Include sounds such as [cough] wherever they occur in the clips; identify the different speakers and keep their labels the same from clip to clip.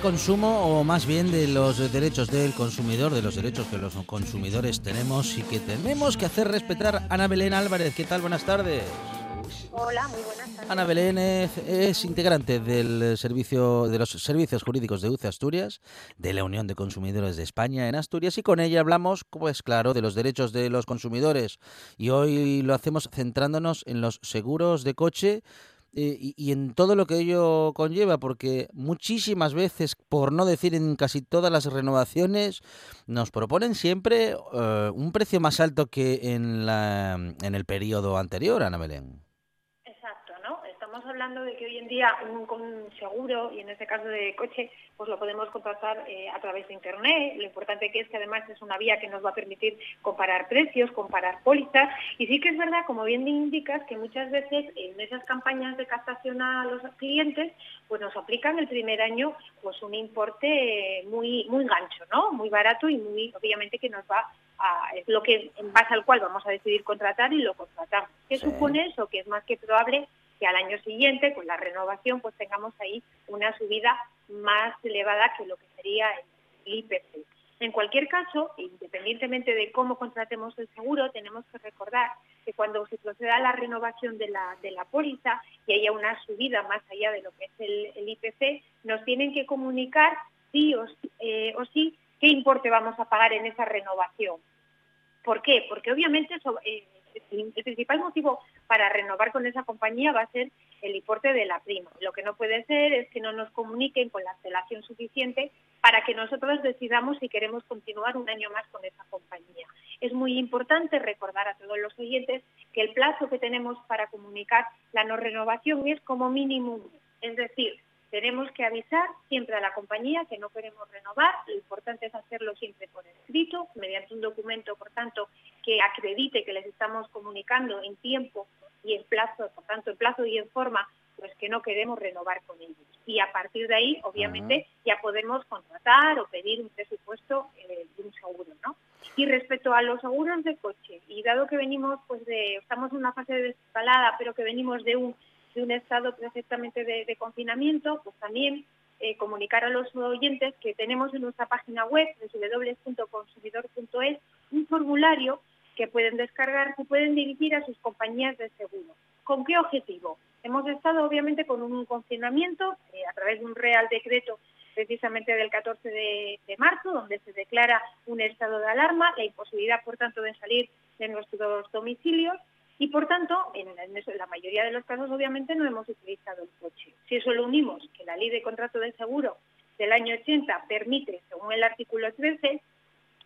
Speaker 1: Consumo o más bien de los derechos del consumidor, de los derechos que los consumidores tenemos y que tenemos que hacer respetar. Ana Belén Álvarez, ¿qué tal? Buenas tardes.
Speaker 2: Hola, muy buenas tardes.
Speaker 1: Ana Belén es, integrante del servicio de los servicios jurídicos de UCE Asturias, de la Unión de Consumidores de España en Asturias y con ella hablamos, pues claro, de los derechos de los consumidores y hoy lo hacemos centrándonos en los seguros de coche eh, y, en todo lo que ello conlleva, porque muchísimas veces, por no decir en casi todas las renovaciones, nos proponen siempre eh, un precio más alto que en, la, en el periodo anterior, Ana Belén
Speaker 2: hablando de que hoy en día un, seguro, y en este caso de coche, pues lo podemos contratar eh, a través de Internet. Lo importante que es que además es una vía que nos va a permitir comparar precios, comparar pólizas. Y sí que es verdad, como bien indicas, que muchas veces en esas campañas de captación a los clientes, pues nos aplican el primer año pues un importe muy, muy gancho, ¿no? Muy barato y muy, obviamente, que nos va a, es lo que en base al cual vamos a decidir contratar y lo contratamos. ¿Qué supone eso? Que es más que probable que al año siguiente, con la renovación, pues tengamos ahí una subida más elevada que lo que sería el IPC. En cualquier caso, independientemente de cómo contratemos el seguro, tenemos que recordar que cuando se proceda a la renovación de la, de la póliza y haya una subida más allá de lo que es el, IPC, nos tienen que comunicar sí eh, o, sí qué importe vamos a pagar en esa renovación. ¿Por qué? Porque obviamente eh, el principal motivo para renovar con esa compañía va a ser el importe de la prima. Lo que no puede ser es que no nos comuniquen con la antelación suficiente para que nosotros decidamos si queremos continuar un año más con esa compañía. Es muy importante recordar a todos los oyentes que el plazo que tenemos para comunicar la no renovación es como mínimo, es decir, tenemos que avisar siempre a la compañía que no queremos renovar. Lo importante es hacerlo siempre por escrito, mediante un documento, por tanto, que acredite que les estamos comunicando en tiempo y en plazo, por tanto, en plazo y en forma, pues que no queremos renovar con ellos. Y a partir de ahí, obviamente, ya podemos contratar o pedir un presupuesto eh, de un seguro, ¿no? Y respecto a los seguros de coche, y dado que venimos, pues de, estamos en una fase de desescalada, pero que venimos de un de un estado perfectamente de, confinamiento, pues también eh, comunicar a los oyentes que tenemos en nuestra página web, www.consumidor.es, un formulario que pueden descargar, que pueden dirigir a sus compañías de seguro. ¿Con qué objetivo? Hemos estado obviamente con un confinamiento eh, a través de un real decreto precisamente del 14 de, de, marzo, donde se declara un estado de alarma, la imposibilidad, por tanto, de salir de nuestros domicilios y por tanto, en, la mayoría de los casos obviamente no hemos utilizado el coche. Si eso lo unimos, que la ley de contrato de seguro del año 80 permite, según el artículo 13,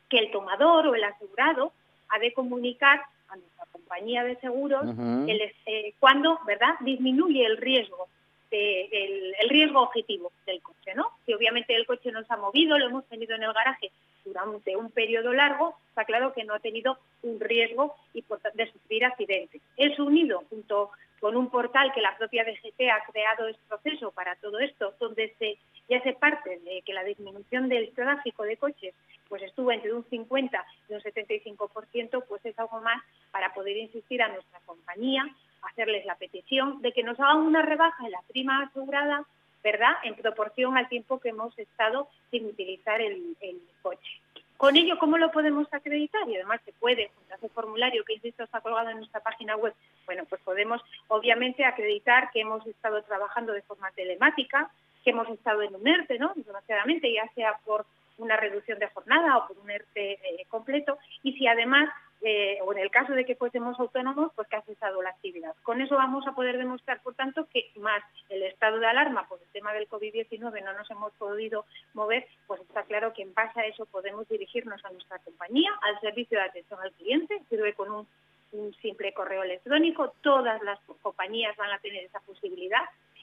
Speaker 2: que el tomador o el asegurado ha de comunicar a nuestra compañía de seguros eh, cuando ¿verdad? disminuye el riesgo el, riesgo objetivo del coche, ¿no? Si obviamente el coche no se ha movido, lo hemos tenido en el garaje durante un periodo largo, está claro que no ha tenido un riesgo de sufrir accidentes. Es unido junto con un portal que la propia DGT ha creado este proceso para todo esto, donde se, ya se parte de que la disminución del tráfico de coches pues estuvo entre un 50 y un 75%, pues es algo más para poder insistir a nuestra compañía, hacerles la petición de que nos hagan una rebaja en la prima asegurada, ¿verdad?, en proporción al tiempo que hemos estado sin utilizar el, coche. Con ello, ¿cómo lo podemos acreditar? Y además se puede, junto a ese formulario que, insisto, está colgado en nuestra página web, bueno, pues podemos obviamente acreditar que hemos estado trabajando de forma telemática, que hemos estado en un ERTE, ¿no?, desgraciadamente, ya sea por una reducción de jornada o por un ERTE eh, completo, y si además eh, o en el caso de que fuésemos autónomos, pues que ha cesado la actividad. Con eso vamos a poder demostrar, por tanto, que más el estado de alarma por el tema del COVID-19 no nos hemos podido mover, pues está claro que en base a eso podemos dirigirnos a nuestra compañía, al servicio de atención al cliente, sirve con un, un simple correo electrónico, todas las compañías van a tener esa posibilidad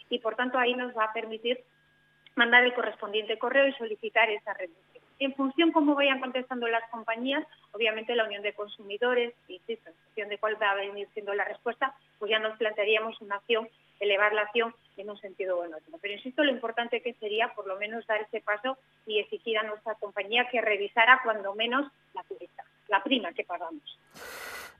Speaker 2: y por tanto ahí nos va a permitir mandar el correspondiente correo y solicitar esa reducción. En función cómo vayan contestando las compañías, obviamente la Unión de Consumidores, insisto, en función de cuál va a venir siendo la respuesta, pues ya nos plantearíamos una acción, elevar la acción en un sentido o en otro. Pero insisto, lo importante que sería por lo menos dar ese paso y exigir a nuestra compañía que revisara cuando menos la la prima que pagamos.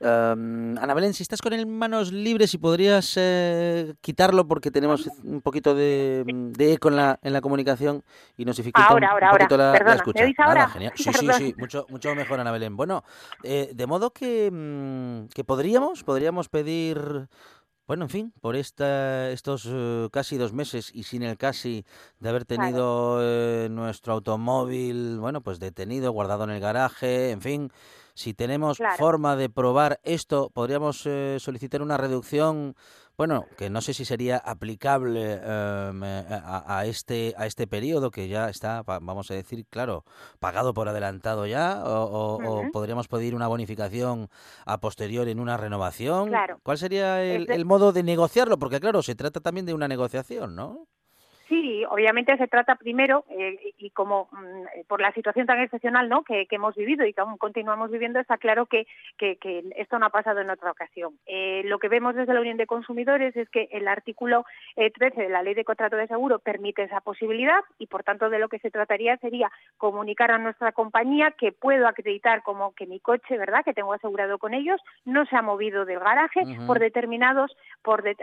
Speaker 1: Ana Belén, si estás con el manos libres y podrías eh, quitarlo porque tenemos un poquito de, eco en la, en la comunicación y nos dificulta un, poquito la, escucha.
Speaker 2: ahora?
Speaker 1: genial. [laughs] Sí, sí, sí, mucho, mucho mejor, Ana Belén. Bueno, eh, de modo que, mm, que podríamos, podríamos pedir bueno, en fin, por esta, estos eh, casi dos meses y sin el casi de haber tenido nuestro automóvil, bueno, pues detenido, guardado en el garaje, en fin, si tenemos forma de probar esto, podríamos eh, solicitar una reducción, bueno, que no sé si sería aplicable em, eh, a, este a este periodo que ya está, vamos a decir, claro, pagado por adelantado ya, o, podríamos pedir una bonificación a posterior en una renovación. ¿Cuál sería el, el modo de negociarlo? Porque claro, se trata también de una negociación, ¿no?
Speaker 2: Sí, obviamente se trata primero, eh, y como mm, eh, por la situación tan excepcional ¿no? que, hemos vivido y que aún continuamos viviendo, está claro que, que, esto no ha pasado en otra ocasión. Eh, lo que vemos desde la Unión de Consumidores es que el artículo 13 de la Ley de Contrato de Seguro permite esa posibilidad y, por tanto, de lo que se trataría sería comunicar a nuestra compañía que puedo acreditar como que mi coche, ¿verdad?, que tengo asegurado con ellos, no se ha movido del garaje por determinados, por de,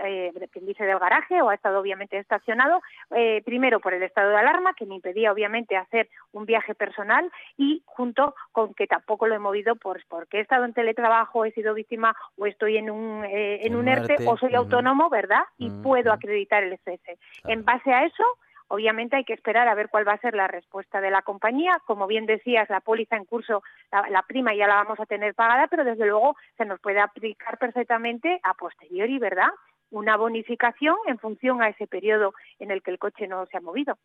Speaker 2: dice del garaje o ha estado obviamente estacionado eh, primero por el estado de alarma, que me impedía obviamente hacer un viaje personal, y junto con que tampoco lo he movido por, porque he estado en teletrabajo, he sido víctima o estoy en un, eh, en un ERTE o soy autónomo, ¿verdad? Y puedo acreditar el cese. En base a eso, Obviamente hay que esperar a ver cuál va a ser la respuesta de la compañía. Como bien decías, la póliza en curso, la, la, prima ya la vamos a tener pagada, pero desde luego se nos puede aplicar perfectamente a posteriori, ¿verdad? Una bonificación en función a ese periodo en el que el coche no se ha movido.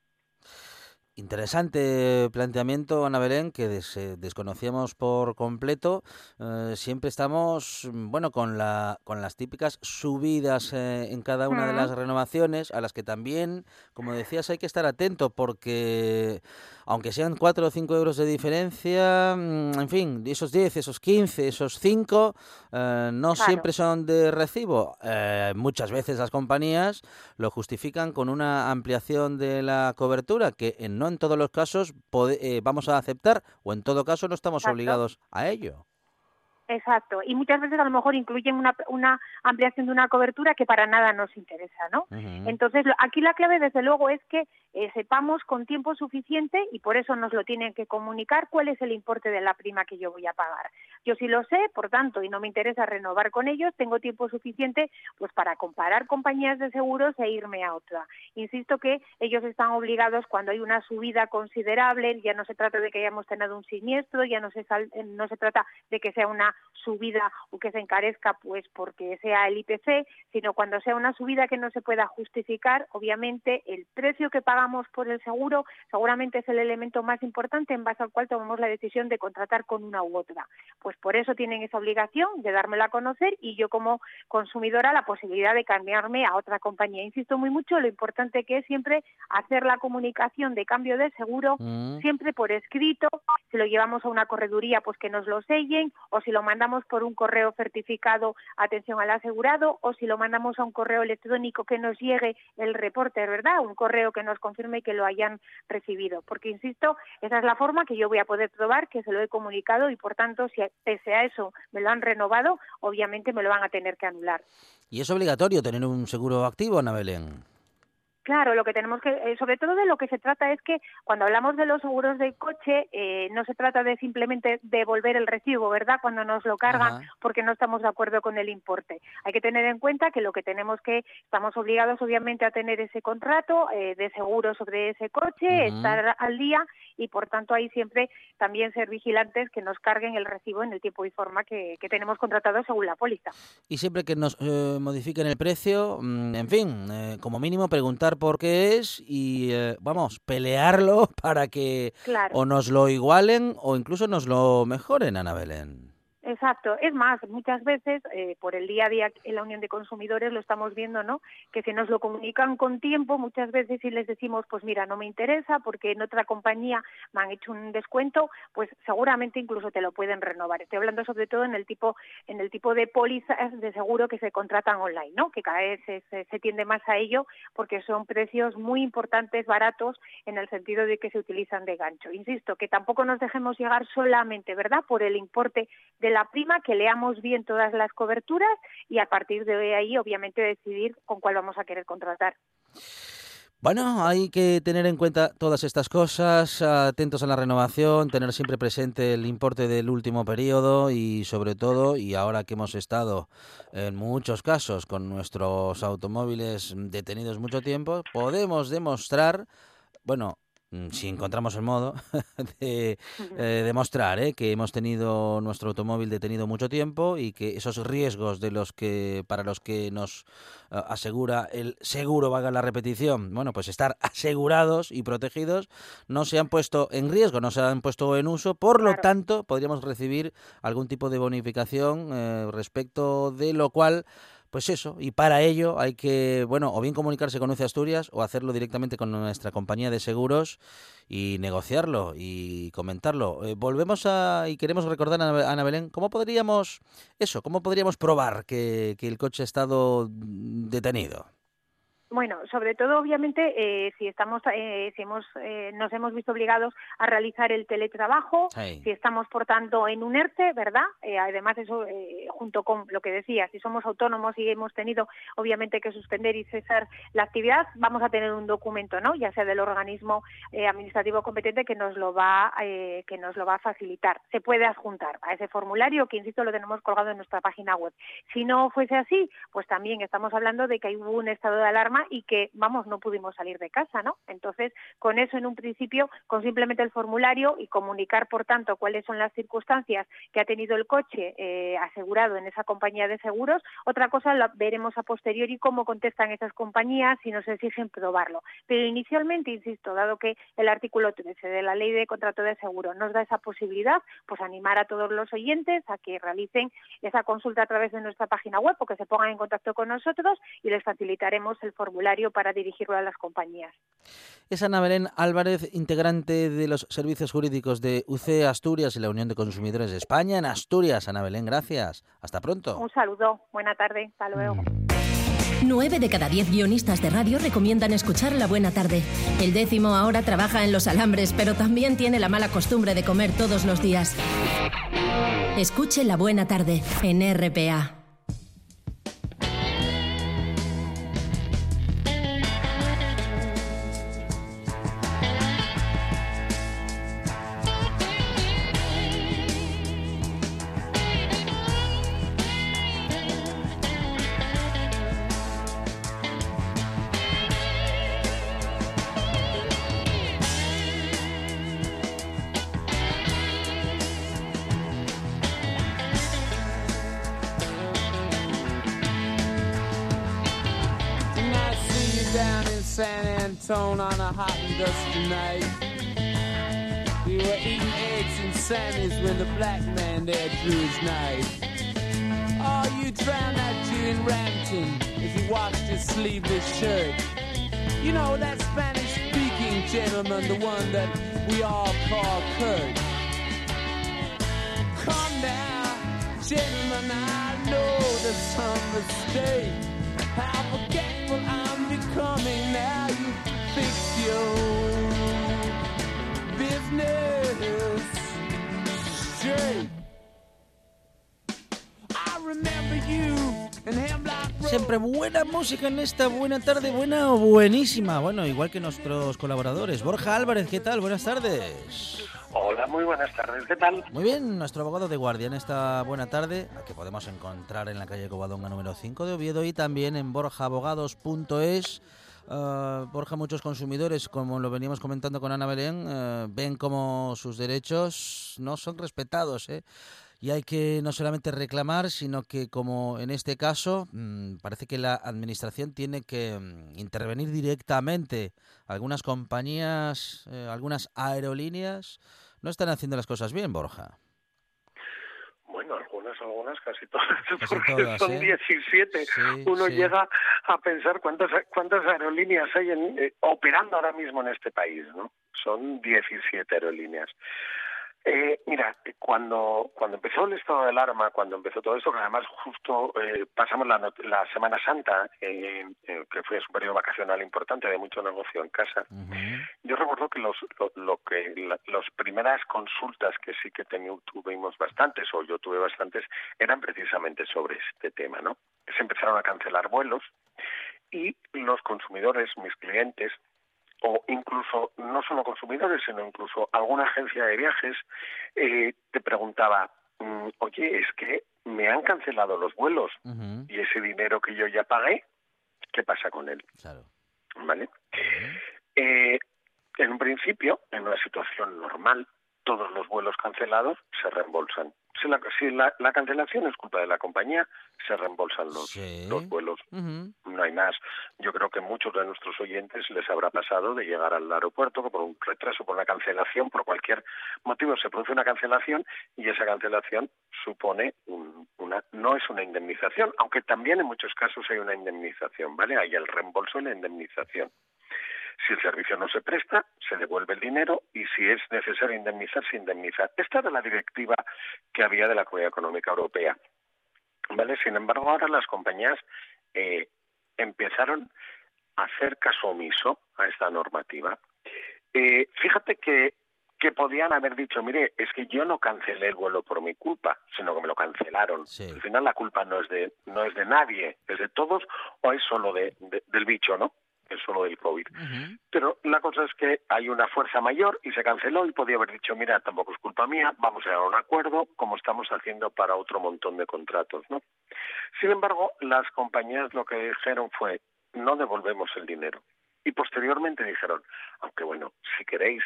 Speaker 1: Interesante planteamiento, Ana Belén, que desconocíamos por completo. Eh, siempre estamos, bueno, con, la, con las típicas subidas eh, en cada una de las renovaciones, a las que también, como decías, hay que estar atento, porque aunque sean 4 o 5 euros de diferencia, mm, en fin, esos 10, esos 15, esos 5, eh, no siempre son de recibo. Eh, muchas veces las compañías lo justifican con una ampliación de la cobertura, que no en todos los casos eh, vamos a aceptar, o en todo caso no estamos obligados a ello.
Speaker 2: Exacto, y muchas veces a lo mejor incluyen una, una ampliación de una cobertura que para nada nos interesa, ¿no? Entonces, aquí la clave desde luego es que eh, sepamos con tiempo suficiente y por eso nos lo tienen que comunicar cuál es el importe de la prima que yo voy a pagar. Yo sí lo sé, por tanto, y no me interesa renovar con ellos, tengo tiempo suficiente pues para comparar compañías de seguros e irme a otra. Insisto que ellos están obligados cuando hay una subida considerable, ya no se trata de que hayamos tenido un siniestro, ya no se, no se trata de que sea una subida o que se encarezca pues porque sea el IPC, sino cuando sea una subida que no se pueda justificar, obviamente el precio que paga pagamos por el seguro seguramente es el elemento más importante en base al cual tomamos la decisión de contratar con una u otra. Pues por eso tienen esa obligación de dármela a conocer y yo como consumidora la posibilidad de cambiarme a otra compañía. Insisto muy mucho lo importante que es siempre hacer la comunicación de cambio de seguro mm. siempre por escrito, si lo llevamos a una correduría pues que nos lo sellen o si lo mandamos por un correo certificado atención al asegurado o si lo mandamos a un correo electrónico que nos llegue el reporte, ¿verdad? Un correo que nos confirme que lo hayan recibido. Porque, insisto, esa es la forma que yo voy a poder probar que se lo he comunicado y, por tanto, si pese a eso me lo han renovado, obviamente me lo van a tener que anular.
Speaker 1: ¿Y es obligatorio tener un seguro activo, Ana Belén?
Speaker 2: Claro, lo que tenemos que, eh, sobre todo de lo que se trata es que cuando hablamos de los seguros del coche, eh, no se trata de simplemente devolver el recibo, ¿verdad? Cuando nos lo cargan, porque no estamos de acuerdo con el importe. Hay que tener en cuenta que lo que tenemos que, estamos obligados obviamente a tener ese contrato eh, de seguro sobre ese coche, estar al día y por tanto ahí siempre también ser vigilantes que nos carguen el recibo en el tiempo y forma que, tenemos contratado según la póliza.
Speaker 1: Y siempre que nos modifiquen el precio, mm, en fin, como mínimo preguntar por qué es y, eh, vamos, pelearlo [laughs] para que o nos lo igualen o incluso nos lo mejoren, Ana Belén.
Speaker 2: Exacto. Es más, muchas veces, eh, por el día a día en la Unión de Consumidores lo estamos viendo, ¿no? Que si nos lo comunican con tiempo, muchas veces si les decimos, pues mira, no me interesa porque en otra compañía me han hecho un descuento, pues seguramente incluso te lo pueden renovar. Estoy hablando sobre todo en el tipo, en el tipo de pólizas de seguro que se contratan online, ¿no? Que cada vez se, se, se tiende más a ello porque son precios muy importantes, baratos, en el sentido de que se utilizan de gancho. Insisto, que tampoco nos dejemos llegar solamente, ¿verdad?, por el importe de la prima, que leamos bien todas las coberturas y a partir de ahí, obviamente, decidir con cuál vamos a querer contratar.
Speaker 1: Bueno, hay que tener en cuenta todas estas cosas, atentos a la renovación, tener siempre presente el importe del último periodo y sobre todo, y ahora que hemos estado en muchos casos con nuestros automóviles detenidos mucho tiempo, podemos demostrar, bueno, si encontramos el modo [laughs] de eh, demostrar ¿eh? que hemos tenido nuestro automóvil detenido mucho tiempo y que esos riesgos de los que para los que nos eh, asegura el seguro valga la repetición bueno pues estar [laughs] asegurados y protegidos no se han puesto en riesgo no se han puesto en uso. Por lo tanto podríamos recibir algún tipo de bonificación respecto de lo cual pues eso, y para ello hay que, bueno, o bien comunicarse con UCE Asturias o hacerlo directamente con nuestra compañía de seguros y negociarlo y comentarlo. Eh, volvemos a, y queremos recordar a Ana Belén, ¿cómo podríamos, eso, cómo podríamos probar que, que el coche ha estado detenido?
Speaker 2: Bueno, sobre todo, obviamente, eh, si estamos, eh, si hemos, eh, nos hemos visto obligados a realizar el teletrabajo, si estamos, por tanto, en un ERTE, ¿verdad? además, eso, junto con lo que decía, si somos autónomos y hemos tenido, obviamente, que suspender y cesar la actividad, vamos a tener un documento, ¿no? Ya sea del organismo administrativo competente que nos lo va, que nos lo va a facilitar. Se puede adjuntar a ese formulario que, insisto, lo tenemos colgado en nuestra página web. Si no fuese así, pues también estamos hablando de que hubo un estado de alarma y que, vamos, no pudimos salir de casa, ¿no? Entonces, con eso en un principio, con simplemente el formulario y comunicar, por tanto, cuáles son las circunstancias que ha tenido el coche eh, asegurado en esa compañía de seguros, otra cosa la veremos a posteriori cómo contestan esas compañías si nos exigen probarlo. Pero inicialmente, insisto, dado que el artículo 13 de la Ley de Contrato de Seguro nos da esa posibilidad, pues animar a todos los oyentes a que realicen esa consulta a través de nuestra página web o que se pongan en contacto con nosotros y les facilitaremos el formulario formulario para dirigirlo a las compañías.
Speaker 1: Es Ana Belén Álvarez, integrante de los servicios jurídicos de UC Asturias y la Unión de Consumidores de España en Asturias. Ana Belén, gracias. Hasta pronto.
Speaker 2: Un saludo. Buena tarde. Hasta luego.
Speaker 3: Nueve de cada diez guionistas de radio recomiendan escuchar La Buena Tarde. El décimo ahora trabaja en los alambres, pero también tiene la mala costumbre de comer todos los días. Escuche La Buena Tarde en RPA.
Speaker 4: And when the black man there drew his knife. Oh, you drowned that Jew in Rampton if he washed his sleeveless shirt. You know that Spanish speaking gentleman, the one that we all call Kurt. Come now, gentlemen, I know there's some mistake. How forgetful I'm
Speaker 1: Siempre buena música en esta buena tarde, buena o buenísima. Bueno, igual que nuestros colaboradores. Borja Álvarez, ¿qué tal? Buenas tardes.
Speaker 5: Hola, muy buenas tardes, ¿qué tal?
Speaker 1: Muy bien, nuestro abogado de guardia en esta buena tarde, a que podemos encontrar en la calle Covadonga número 5 de Oviedo y también en borjaabogados.es. Ah, Borja, muchos consumidores, como lo veníamos comentando con Ana Belén, eh, ven como sus derechos no son respetados. ¿eh? Y hay que no solamente reclamar, sino que como en este caso, mm, parece que la administración tiene que mm, intervenir directamente. Algunas compañías, eh, algunas aerolíneas no están haciendo las cosas bien, Borja.
Speaker 5: Bueno, algunas, algunas, casi todas, [laughs]
Speaker 1: Casi
Speaker 5: porque
Speaker 1: todas,
Speaker 5: son
Speaker 1: ¿eh?
Speaker 5: 17.
Speaker 1: Sí,
Speaker 5: Uno
Speaker 1: sí.
Speaker 5: llega a pensar cuántas cuántas aerolíneas hay en- eh, operando ahora mismo en este país, ¿no? Son 17 aerolíneas. Eh, mira, cuando cuando empezó el estado de alarma, cuando empezó todo esto, que además justo eh, pasamos la, la Semana Santa, eh, que fue un periodo vacacional importante de mucho negocio en casa. Yo recuerdo que los lo, lo que la- las primeras consultas que sí que teni- tuvimos bastantes o yo tuve bastantes eran precisamente sobre este tema, ¿no? Se empezaron a cancelar vuelos y los consumidores, mis clientes o incluso no solo consumidores, sino incluso alguna agencia de viajes eh, te preguntaba, mm, oye, es que me han cancelado los vuelos y ese dinero que yo ya pagué, ¿qué pasa con él?
Speaker 1: Claro.
Speaker 5: ¿Vale? Eh, en un principio, en una situación normal, todos los vuelos cancelados se reembolsan. Si la, si la, la cancelación es culpa de la compañía, se reembolsan los,
Speaker 1: Sí.
Speaker 5: los vuelos. No hay más. Yo creo que muchos de nuestros oyentes les habrá pasado de llegar al aeropuerto por un retraso, por una cancelación, por cualquier motivo se produce una cancelación y esa cancelación supone un- una no es una indemnización, aunque también en muchos casos hay una indemnización, ¿vale? Hay el reembolso y la indemnización. Si el servicio no se presta, se devuelve el dinero y si es necesario indemnizar, se indemniza. Esta era la directiva que había de la Comunidad Económica Europea. ¿Vale? Sin embargo, ahora las compañías eh, empezaron a hacer caso omiso a esta normativa. Eh, fíjate que, que podían haber dicho, mire, es que yo no cancelé el vuelo por mi culpa, sino que me lo cancelaron.
Speaker 1: Sí.
Speaker 5: Al final la culpa no es de no es de nadie, es de todos o es solo de, de- del bicho, ¿no? Es solo del COVID. Pero la cosa es que hay una fuerza mayor y se canceló y podía haber dicho, mira, tampoco es culpa mía, vamos a llegar a un acuerdo como estamos haciendo para otro montón de contratos, ¿no? Sin embargo, las compañías lo que dijeron fue, no devolvemos el dinero. Y posteriormente dijeron, aunque bueno, si queréis,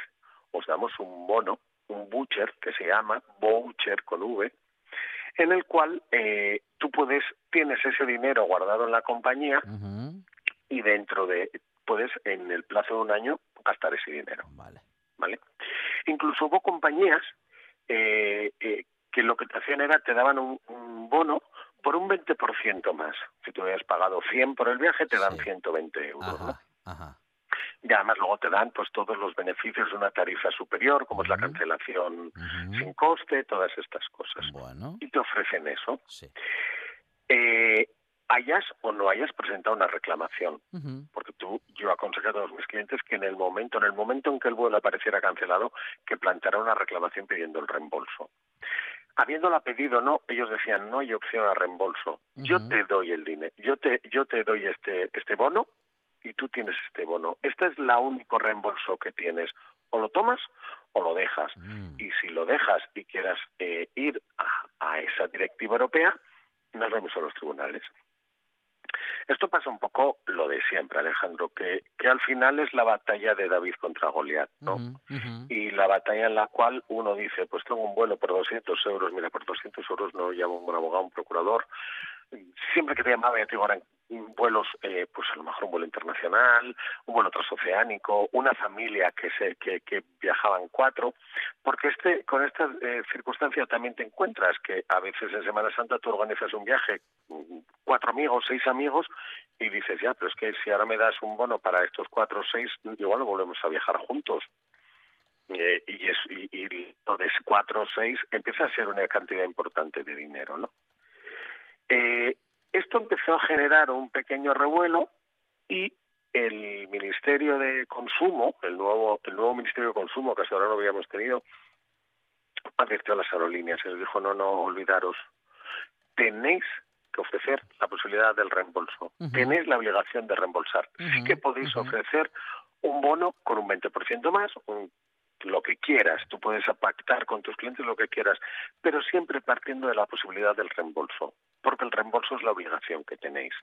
Speaker 5: os damos un bono, un voucher, que se llama voucher con V, en el cual eh, tú puedes, tienes ese dinero guardado en la compañía y dentro de, puedes en el plazo de un año gastar ese dinero,
Speaker 1: Vale.
Speaker 5: ¿vale? Incluso hubo compañías eh, eh, que lo que te hacían era te daban un, un bono por un 20% más. Si tú habías pagado 100 por el viaje, te dan
Speaker 1: Sí.
Speaker 5: 120 euros, ¿no?
Speaker 1: Ajá, ajá.
Speaker 5: Y además luego te dan pues todos los beneficios de una tarifa superior, como es la cancelación sin coste, todas estas cosas.
Speaker 1: Bueno,
Speaker 5: Y te ofrecen eso.
Speaker 1: sí.
Speaker 5: Eh, hayas o no hayas presentado una reclamación. Porque tú, yo aconsejo a todos mis clientes que en el momento, en el momento en que el vuelo apareciera cancelado, que planteara una reclamación pidiendo el reembolso. Habiéndola pedido no, ellos decían no hay opción a reembolso. Yo te doy el dinero, yo te, yo te doy este, este bono y tú tienes este bono. Este es la único reembolso que tienes. O lo tomas o lo dejas.
Speaker 1: mm,
Speaker 5: Y si lo dejas y quieras eh, ir a, a esa directiva europea, nos vemos en los tribunales. Esto pasa un poco lo de siempre, Alejandro, que, que al final es la batalla de David contra Goliat, ¿no? Y la batalla en la cual uno dice, pues tengo un vuelo por 200 euros, mira, por 200 euros no llamo a un abogado, un procurador. Siempre que te llamaba, ya te digo, eran vuelos, eh, pues a lo mejor un vuelo internacional, un vuelo transoceánico, una familia que se que, viajaban cuatro, porque este con esta eh, circunstancia también te encuentras que a veces en Semana Santa tú organizas un viaje, mm, cuatro amigos, seis amigos, y dices, ya, pero es que si ahora me das un bono para estos cuatro o seis, igual volvemos a viajar juntos. Eh, y, es, y, y lo de cuatro o seis empieza a ser una cantidad importante de dinero, ¿no? Eh, esto empezó a generar un pequeño revuelo y el Ministerio de Consumo, el nuevo, el nuevo Ministerio de Consumo que hasta ahora no habíamos tenido, advirtió a las aerolíneas. Y les dijo, no, no, olvidaros, tenéis que ofrecer la posibilidad del reembolso, tenéis la obligación de reembolsar. Sí que podéis ofrecer un bono con un 20% más, un- lo que quieras, tú puedes pactar con tus clientes lo que quieras, pero siempre partiendo de la posibilidad del reembolso, porque el reembolso es la obligación que tenéis.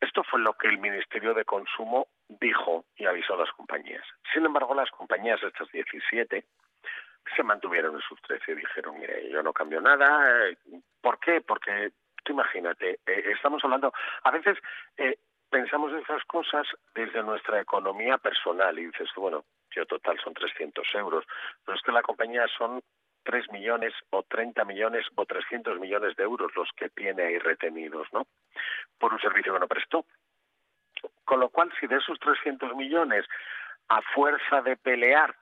Speaker 5: Esto fue lo que el Ministerio de Consumo dijo y avisó a las compañías. Sin embargo, las compañías, estas 17, se mantuvieron en sus 13 y dijeron, mire, yo no cambio nada. ¿Por qué? Porque tú imagínate, eh, estamos hablando, a veces eh, pensamos esas cosas desde nuestra economía personal y dices, bueno, yo total son 300 euros, pero es que la compañía son 3 millones o 30 millones o 300 millones de euros los que tiene ahí retenidos, ¿no? Por un servicio que no prestó. Con lo cual, si de esos 300 millones, a fuerza de pelear,